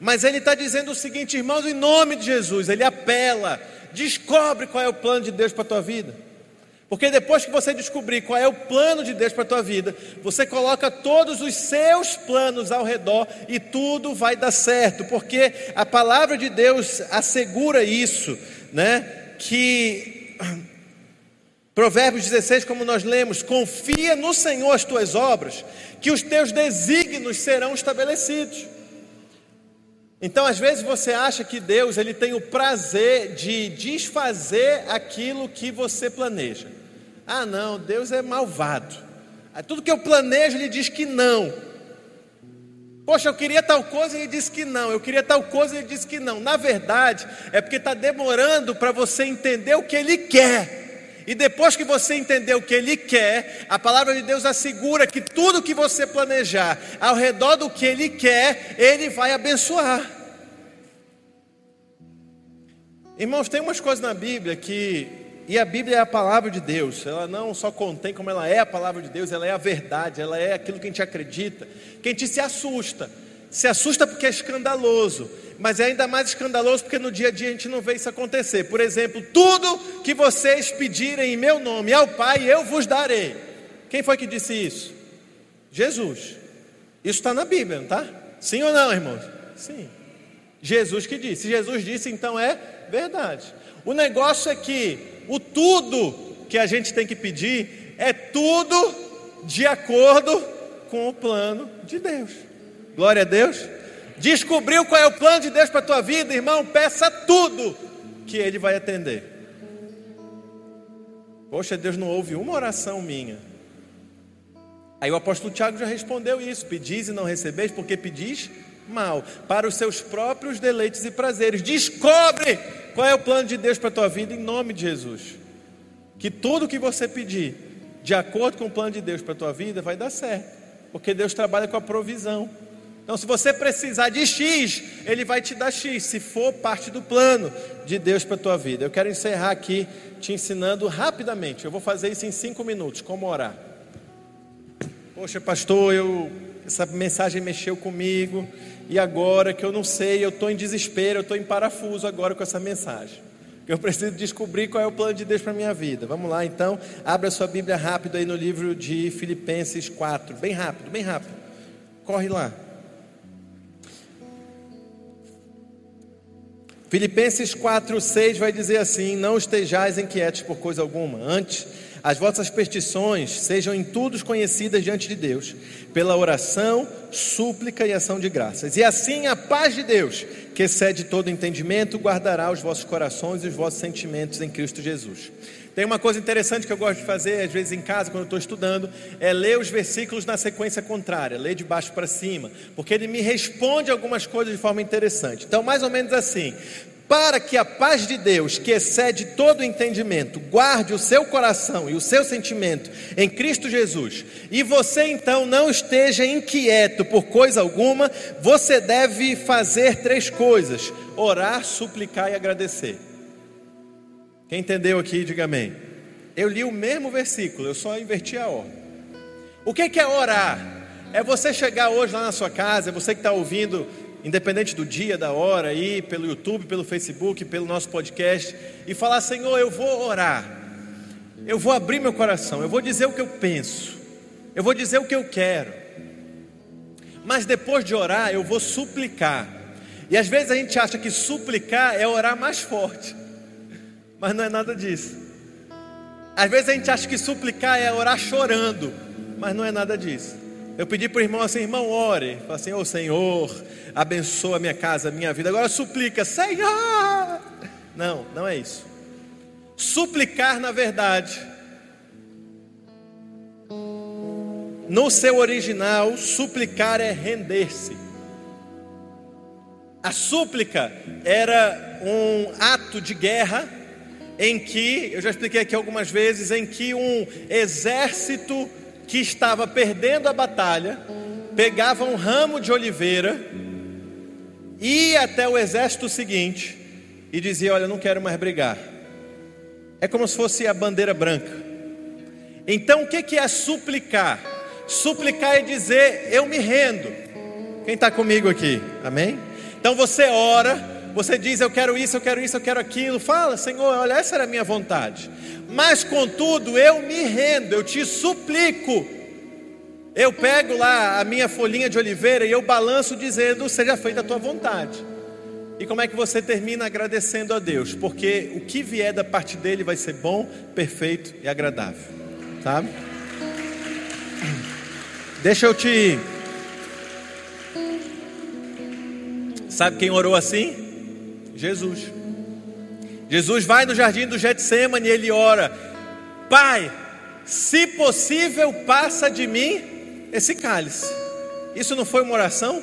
mas ele está dizendo o seguinte, irmãos, em nome de Jesus, ele apela, descobre qual é o plano de Deus para a tua vida. Porque depois que você descobrir qual é o plano de Deus para a tua vida, você coloca todos os seus planos ao redor e tudo vai dar certo, porque a palavra de Deus assegura isso, né? Que Provérbios 16, como nós lemos, confia no Senhor as tuas obras, que os teus desígnios serão estabelecidos. Então, às vezes você acha que Deus ele tem o prazer de desfazer aquilo que você planeja. Ah, não, Deus é malvado. Tudo que eu planejo, ele diz que não. Poxa, eu queria tal coisa e ele disse que não. Eu queria tal coisa e ele disse que não. Na verdade, é porque está demorando para você entender o que ele quer. E depois que você entender o que ele quer, a palavra de Deus assegura que tudo que você planejar ao redor do que ele quer, ele vai abençoar. Irmãos, tem umas coisas na Bíblia que e a Bíblia é a palavra de Deus, ela não só contém como ela é a palavra de Deus, ela é a verdade, ela é aquilo que a gente acredita. Que a gente se assusta, se assusta porque é escandaloso, mas é ainda mais escandaloso porque no dia a dia a gente não vê isso acontecer. Por exemplo, tudo que vocês pedirem em meu nome ao Pai, eu vos darei. Quem foi que disse isso? Jesus. Isso está na Bíblia, não está? Sim ou não, irmãos? Sim. Jesus que disse. Se Jesus disse, então é verdade. O negócio é que o tudo que a gente tem que pedir é tudo de acordo com o plano de Deus. Glória a Deus. Descobriu qual é o plano de Deus para a tua vida, irmão? Peça tudo que Ele vai atender. Poxa, Deus não ouve uma oração minha. Aí o apóstolo Tiago já respondeu isso: pedis e não recebeis, porque pedis mal, para os seus próprios deleites e prazeres. Descobre qual é o plano de Deus para a tua vida em nome de Jesus. Que tudo que você pedir, de acordo com o plano de Deus para a tua vida, vai dar certo, porque Deus trabalha com a provisão. Então, se você precisar de X, Ele vai te dar X, se for parte do plano de Deus para a tua vida. Eu quero encerrar aqui te ensinando rapidamente. Eu vou fazer isso em cinco minutos, como orar. Poxa, pastor, eu, essa mensagem mexeu comigo, e agora que eu não sei, eu estou em desespero, eu estou em parafuso agora com essa mensagem. Eu preciso descobrir qual é o plano de Deus para a minha vida. Vamos lá, então, abra sua Bíblia rápido aí no livro de Filipenses 4, bem rápido, bem rápido. Corre lá. Filipenses 4, 6 vai dizer assim: Não estejais inquietos por coisa alguma, antes as vossas petições sejam em tudo conhecidas diante de Deus, pela oração, súplica e ação de graças. E assim a paz de Deus, que excede todo entendimento, guardará os vossos corações e os vossos sentimentos em Cristo Jesus. Tem uma coisa interessante que eu gosto de fazer, às vezes em casa, quando eu estou estudando, é ler os versículos na sequência contrária, ler de baixo para cima, porque ele me responde algumas coisas de forma interessante. Então, mais ou menos assim: para que a paz de Deus, que excede todo entendimento, guarde o seu coração e o seu sentimento em Cristo Jesus, e você então não esteja inquieto por coisa alguma, você deve fazer três coisas: orar, suplicar e agradecer. Quem entendeu aqui, diga amém. Eu li o mesmo versículo, eu só inverti a ordem. O que é orar? É você chegar hoje lá na sua casa, é você que está ouvindo independente do dia, da hora, aí pelo YouTube, pelo Facebook, pelo nosso podcast, e falar: Senhor, eu vou orar, eu vou abrir meu coração, eu vou dizer o que eu penso, eu vou dizer o que eu quero, mas depois de orar, eu vou suplicar. E às vezes a gente acha que suplicar é orar mais forte, mas não é nada disso. Às vezes a gente acha que suplicar é orar chorando, mas não é nada disso. Eu pedi para o irmão assim, irmão, ore. Fala assim, ô oh, Senhor, abençoa a minha casa, a minha vida. Agora suplica, Senhor. Não, não é isso. Suplicar, na verdade, no seu original, suplicar é render-se. A súplica era um ato de guerra em que, eu já expliquei aqui algumas vezes, em que um exército que estava perdendo a batalha pegava um ramo de oliveira, ia até o exército seguinte e dizia: Olha, não quero mais brigar. É como se fosse a bandeira branca. Então, o que é suplicar? Suplicar é dizer: Eu me rendo. Quem está comigo aqui? Amém? Então você ora você diz, eu quero isso, eu quero isso, eu quero aquilo. Fala, Senhor, olha, essa era a minha vontade. Mas contudo, eu me rendo, eu te suplico. Eu pego lá a minha folhinha de oliveira e eu balanço dizendo: Seja feita a tua vontade. E como é que você termina agradecendo a Deus? Porque o que vier da parte dele vai ser bom, perfeito e agradável. Sabe? Deixa eu te. Sabe quem orou assim? Jesus. Jesus vai no jardim do Getsemane e ele ora: Pai, se possível, passa de mim esse cálice. Isso não foi uma oração?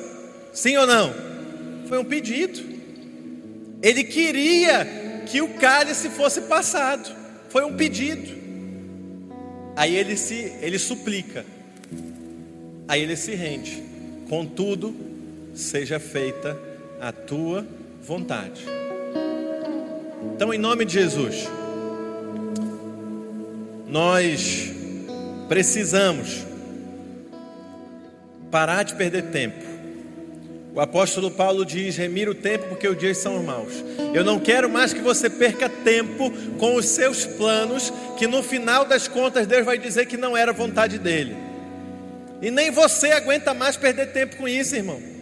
Sim ou não? Foi um pedido. Ele queria que o cálice fosse passado. Foi um pedido. Aí ele se ele suplica. Aí ele se rende. Contudo, seja feita a tua vontade. Então, em nome de Jesus, nós precisamos parar de perder tempo. O apóstolo Paulo diz: remira o tempo porque os dias são maus. Eu não quero mais que você perca tempo com os seus planos, que no final das contas Deus vai dizer que não era vontade dele. E nem você aguenta mais perder tempo com isso, irmão.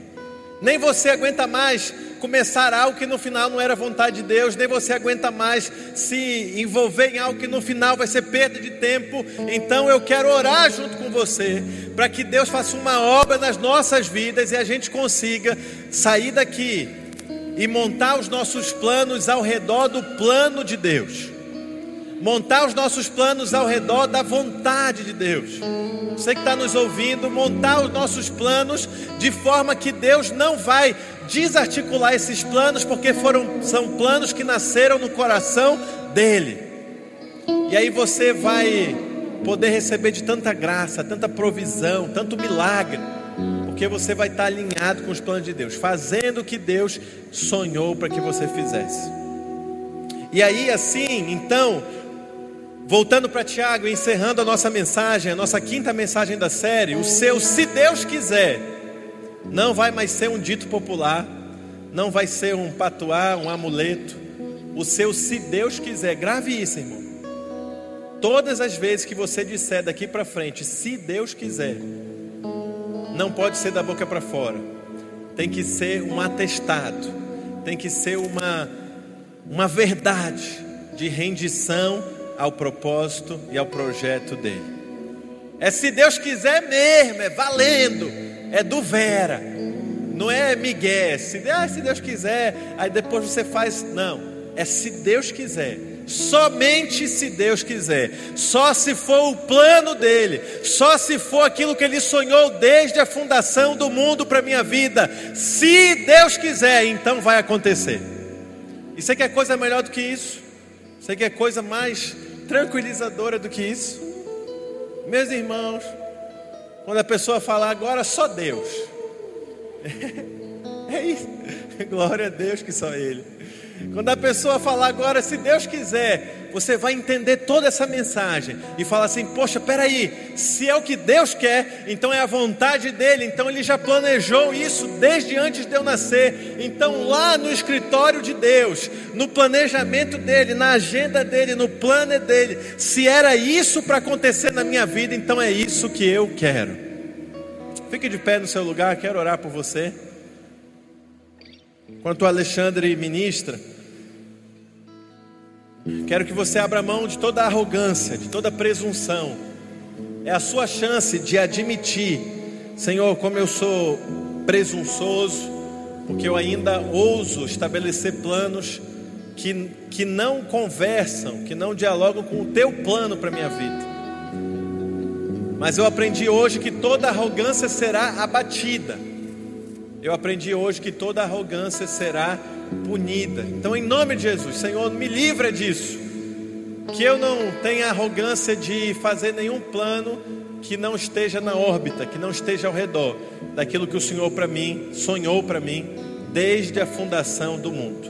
Nem você aguenta mais começar algo que no final não era vontade de Deus, nem você aguenta mais se envolver em algo que no final vai ser perda de tempo. Então eu quero orar junto com você, para que Deus faça uma obra nas nossas vidas e a gente consiga sair daqui e montar os nossos planos ao redor do plano de Deus montar os nossos planos ao redor da vontade de Deus. Você que está nos ouvindo, montar os nossos planos de forma que Deus não vai desarticular esses planos, porque foram, são planos que nasceram no coração dele. E aí você vai poder receber de tanta graça, tanta provisão, tanto milagre, porque você vai estar alinhado com os planos de Deus, fazendo o que Deus sonhou para que você fizesse. E aí, assim, então, Voltando para Tiago, encerrando a nossa mensagem, a nossa quinta mensagem da série, o seu se Deus quiser, não vai mais ser um dito popular, não vai ser um patuá, um amuleto. O seu se Deus quiser, grave isso, irmão. Todas as vezes que você disser daqui para frente, se Deus quiser, não pode ser da boca para fora. Tem que ser um atestado, tem que ser uma uma verdade de rendição ao propósito e ao projeto dele. É se Deus quiser mesmo, é valendo, é do Vera, não é Miguel, se, ah, se Deus quiser, aí depois você faz, não, é se Deus quiser, somente se Deus quiser, só se for o plano dele, só se for aquilo que ele sonhou desde a fundação do mundo para minha vida, se Deus quiser, então vai acontecer. E você quer coisa melhor do que isso? Você quer coisa mais tranquilizadora do que isso? Meus irmãos, quando a pessoa falar agora só Deus, é isso, glória a Deus que só Ele. Quando a pessoa falar agora, se Deus quiser, você vai entender toda essa mensagem e falar assim: Poxa, peraí, se é o que Deus quer, então é a vontade dele, então ele já planejou isso desde antes de eu nascer. Então, lá no escritório de Deus, no planejamento dele, na agenda dele, no plano dele, se era isso para acontecer na minha vida, então é isso que eu quero. Fique de pé no seu lugar, quero orar por você. Enquanto o Alexandre ministra, quero que você abra mão de toda arrogância, de toda presunção. É a sua chance de admitir, Senhor, como eu sou presunçoso, porque eu ainda ouso estabelecer planos que, que não conversam, que não dialogam com o teu plano para a minha vida. Mas eu aprendi hoje que toda arrogância será abatida eu aprendi hoje que toda arrogância será punida. Então, em nome de Jesus, Senhor, me livra disso. Que eu não tenha arrogância de fazer nenhum plano que não esteja na órbita, que não esteja ao redor daquilo que o Senhor para mim sonhou para mim desde a fundação do mundo.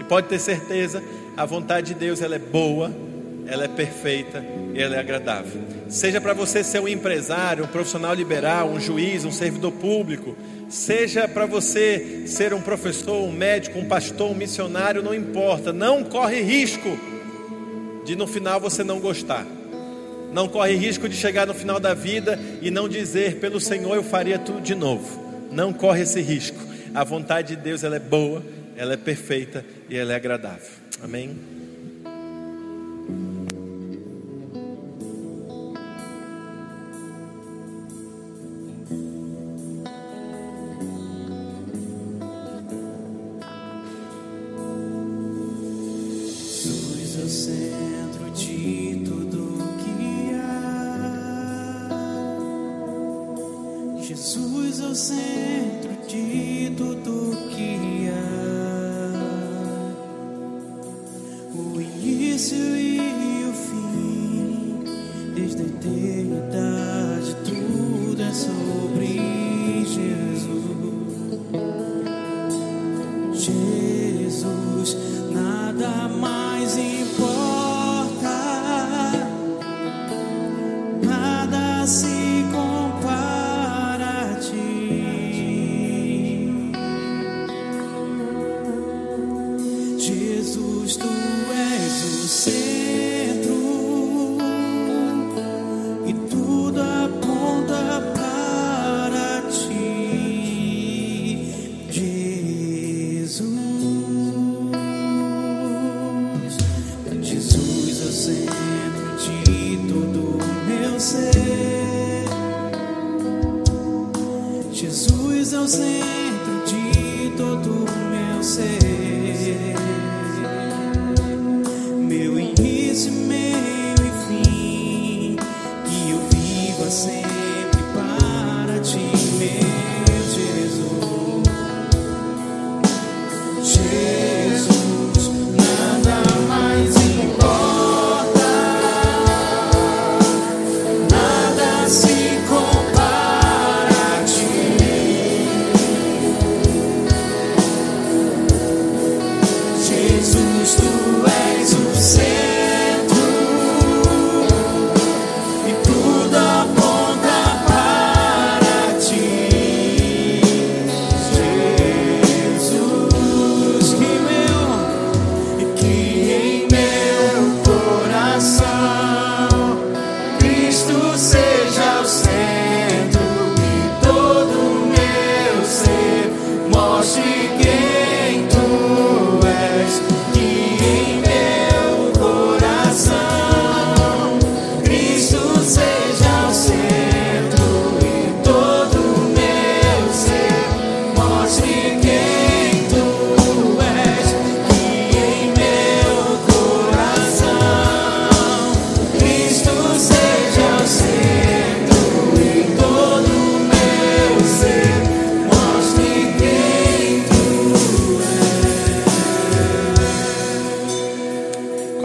E pode ter certeza, a vontade de Deus ela é boa, ela é perfeita e ela é agradável. Seja para você ser um empresário, um profissional liberal, um juiz, um servidor público, seja para você ser um professor, um médico, um pastor, um missionário, não importa, não corre risco de no final você não gostar. Não corre risco de chegar no final da vida e não dizer pelo Senhor eu faria tudo de novo. Não corre esse risco. A vontade de Deus ela é boa, ela é perfeita e ela é agradável. Amém.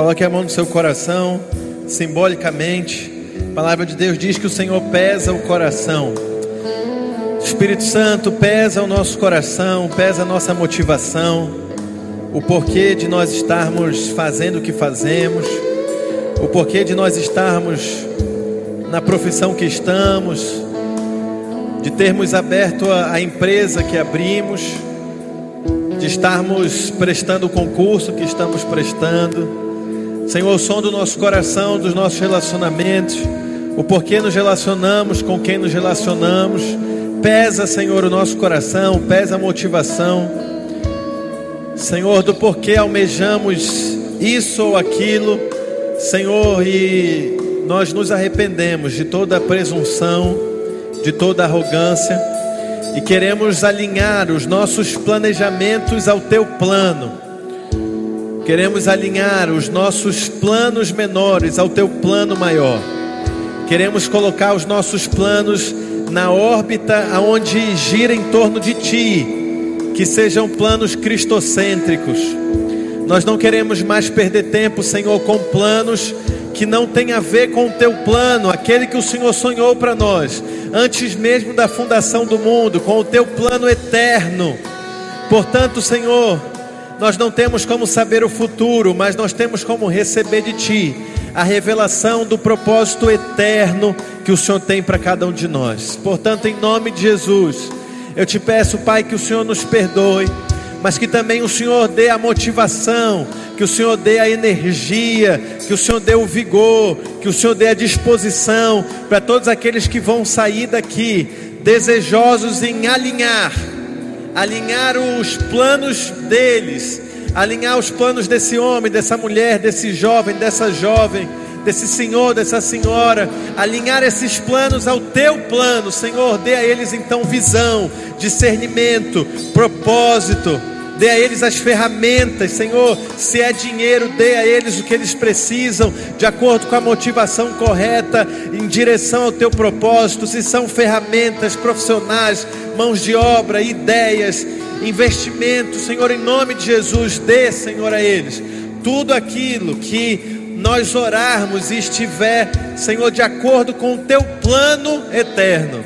Coloque a mão no seu coração, simbolicamente. A palavra de Deus diz que o Senhor pesa o coração. O Espírito Santo pesa o nosso coração, pesa a nossa motivação, o porquê de nós estarmos fazendo o que fazemos, o porquê de nós estarmos na profissão que estamos, de termos aberto a, a empresa que abrimos, de estarmos prestando o concurso que estamos prestando. Senhor, o som do nosso coração, dos nossos relacionamentos, o porquê nos relacionamos, com quem nos relacionamos. Pesa, Senhor, o nosso coração, pesa a motivação. Senhor, do porquê almejamos isso ou aquilo, Senhor, e nós nos arrependemos de toda presunção, de toda arrogância e queremos alinhar os nossos planejamentos ao teu plano. Queremos alinhar os nossos planos menores ao teu plano maior. Queremos colocar os nossos planos na órbita aonde gira em torno de ti, que sejam planos cristocêntricos. Nós não queremos mais perder tempo, Senhor, com planos que não têm a ver com o teu plano, aquele que o Senhor sonhou para nós, antes mesmo da fundação do mundo, com o teu plano eterno. Portanto, Senhor, nós não temos como saber o futuro, mas nós temos como receber de Ti a revelação do propósito eterno que o Senhor tem para cada um de nós. Portanto, em nome de Jesus, eu te peço, Pai, que o Senhor nos perdoe, mas que também o Senhor dê a motivação, que o Senhor dê a energia, que o Senhor dê o vigor, que o Senhor dê a disposição para todos aqueles que vão sair daqui desejosos em alinhar alinhar os planos deles, alinhar os planos desse homem, dessa mulher, desse jovem, dessa jovem, desse senhor, dessa senhora, alinhar esses planos ao teu plano, Senhor, dê a eles então visão, discernimento, propósito. Dê a eles as ferramentas, Senhor. Se é dinheiro, dê a eles o que eles precisam, de acordo com a motivação correta, em direção ao teu propósito. Se são ferramentas profissionais, mãos de obra, ideias, investimentos, Senhor, em nome de Jesus, dê, Senhor, a eles tudo aquilo que nós orarmos e estiver, Senhor, de acordo com o teu plano eterno,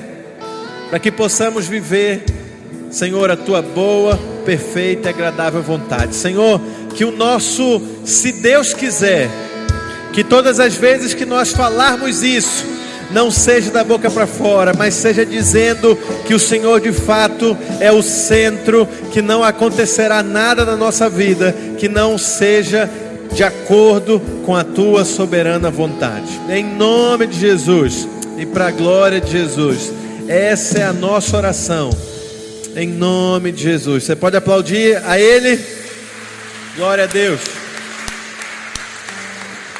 para que possamos viver, Senhor, a tua boa, perfeita e agradável vontade. Senhor, que o nosso, se Deus quiser, que todas as vezes que nós falarmos isso, não seja da boca para fora, mas seja dizendo que o Senhor de fato é o centro, que não acontecerá nada na nossa vida que não seja de acordo com a tua soberana vontade. Em nome de Jesus e para a glória de Jesus, essa é a nossa oração. Em nome de Jesus. Você pode aplaudir a Ele? Glória a Deus.